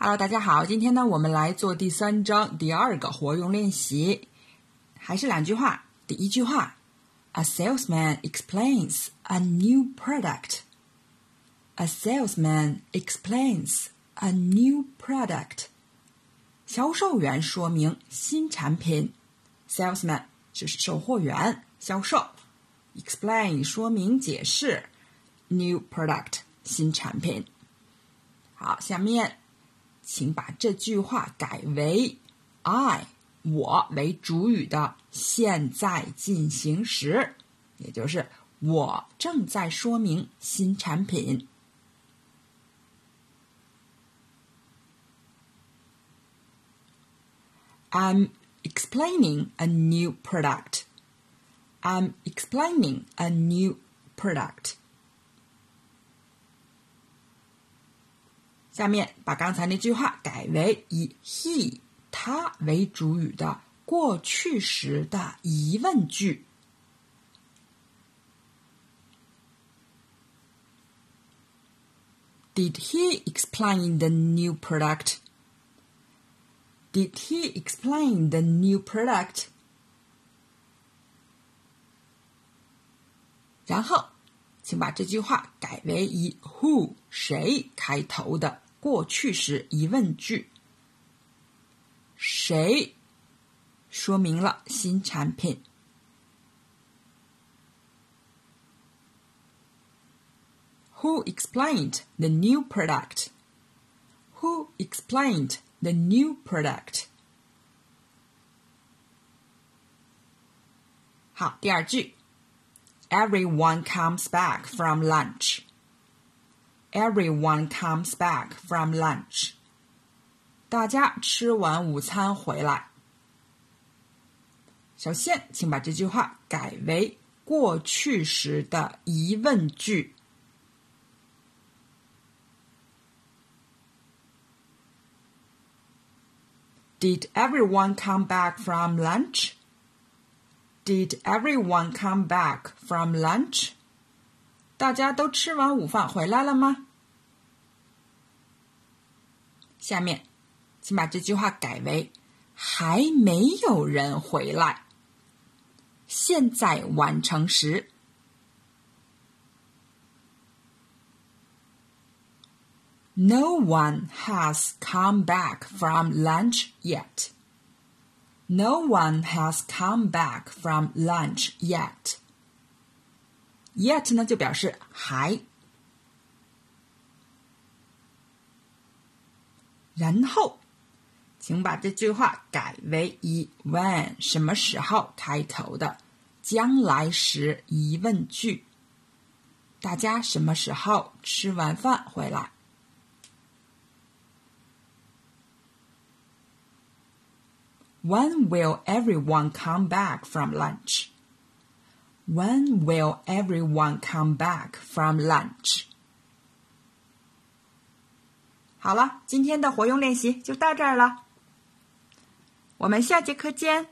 Hello，大家好，今天呢，我们来做第三章第二个活用练习，还是两句话。第一句话，A salesman explains a new product. A salesman explains a new product. 销售员说明新产品。Salesman 就是售货员，销售。Explain 说明解释。New product 新产品。好，下面。请把这句话改为 “I 我”为主语的现在进行时，也就是我正在说明新产品。I'm explaining a new product. I'm explaining a new product. 下面把刚才那句话改为以 he 他为主语的过去时的疑问句。Did he explain the new product? Did he explain the new product? 然后，请把这句话改为以 who 谁开头的。过去时疑问句，谁说明了新产品？Who explained the new product? Who explained the new product? 好，第二句，Everyone comes back from lunch. Everyone comes back from lunch. 大家吃完午餐回来。首先，请把这句话改为过去时的疑问句。Did everyone come back from lunch? Did everyone come back from lunch? 大家都吃完午饭回来了吗？下面，请把这句话改为“还没有人回来”。现在完成时，No one has come back from lunch yet. No one has come back from lunch yet. Yet 呢，就表示还。然后，请把这句话改为以 when 什么时候开头的将来时疑问句。大家什么时候吃完饭回来？When will everyone come back from lunch? When will everyone come back from lunch? 好了，今天的活用练习就到这儿了，我们下节课见。